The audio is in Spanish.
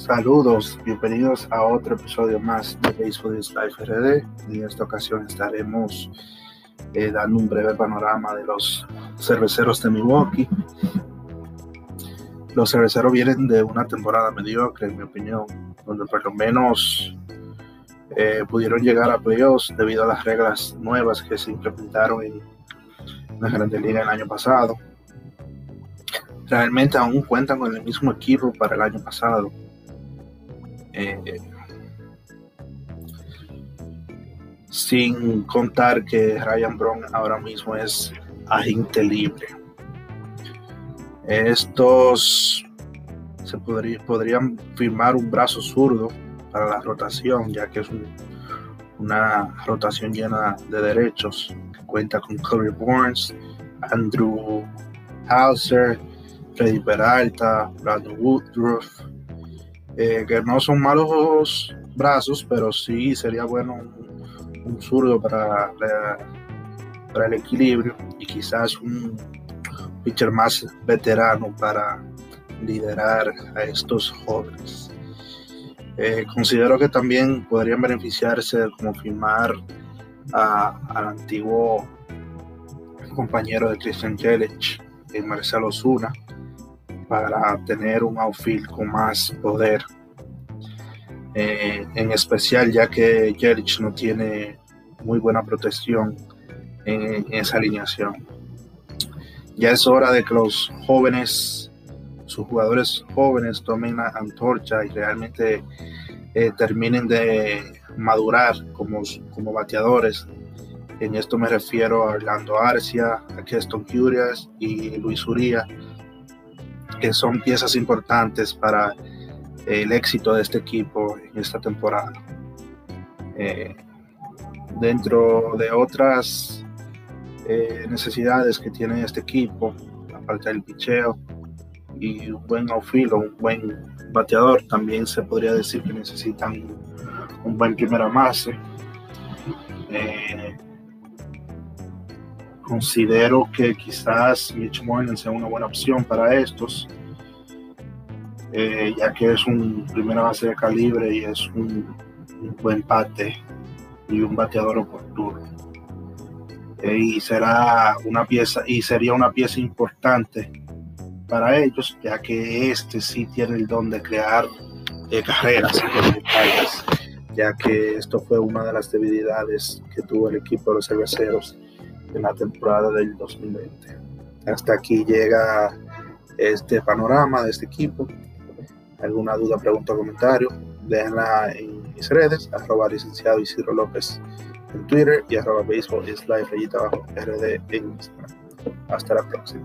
Saludos, bienvenidos a otro episodio más de Baseball is Life RD. En esta ocasión estaremos eh, dando un breve panorama de los cerveceros de Milwaukee. Los cerveceros vienen de una temporada mediocre, en mi opinión, donde por lo menos eh, pudieron llegar a playoffs debido a las reglas nuevas que se implementaron en la Grande Liga el año pasado. Realmente aún cuentan con el mismo equipo para el año pasado eh, sin contar que Ryan Brown ahora mismo es agente libre. Estos se podrían firmar un brazo zurdo para la rotación, ya que es una rotación llena de derechos cuenta con Corey Burns, Andrew Hauser, Freddy Peralta, Brandon Woodruff, eh, que no son malos brazos, pero sí sería bueno un, zurdo para, para, el equilibrio y quizás un pitcher más veterano para liderar a estos jóvenes. Eh, considero que también podrían beneficiarse como firmar al antiguo compañero de Christian Jelic, eh, Marcelo Zuna, para tener un outfield con más poder. Eh, en especial ya que Jericho no tiene muy buena protección en, esa alineación. Ya es hora de que los jóvenes, sus jugadores jóvenes tomen la antorcha y realmente eh, terminen de madurar como, como bateadores. En esto me refiero a Orlando Arcia, a Keston Curias y Luis Uría, que son piezas importantes para el éxito de este equipo en esta temporada. Eh, dentro de otras eh, necesidades que tiene este equipo, aparte del picheo y un buen outfield un buen bateador, también se podría decir que necesitan un buen primera base. Eh, Considero que quizás Mitch Moylan sea una buena opción para estos, eh, ya que es un primera base de calibre y es un, buen bate y un bateador oportuno. Eh, y será una pieza y sería una pieza importante para ellos, ya que este sí tiene el don de crear eh, carreras, ya que esto fue una de las debilidades que tuvo el equipo de los cerveceros en la temporada del 2020. Hasta aquí llega este panorama de este equipo. ¿Alguna duda, pregunta o comentario? Déjenla en mis redes, arroba licenciado Isidro López en Twitter y arroba baseball es rayita abajo RD en Instagram. Hasta la próxima.